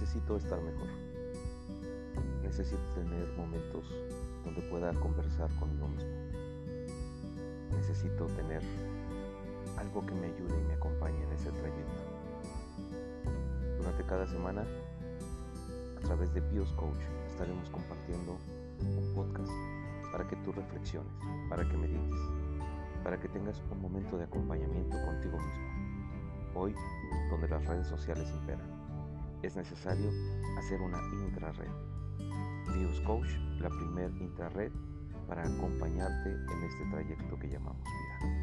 necesito estar mejor. Necesito tener momentos donde pueda conversar conmigo mismo. Necesito tener algo que me ayude y me acompañe en ese trayecto. Durante cada semana, a través de Bios Coach, estaremos compartiendo un podcast para que tú reflexiones, para que medites, para que tengas un momento de acompañamiento contigo mismo. Hoy, donde las redes sociales imperan, es necesario hacer una intrared. Bios Coach, la primer intrared para acompañarte en este trayecto que llamamos vida.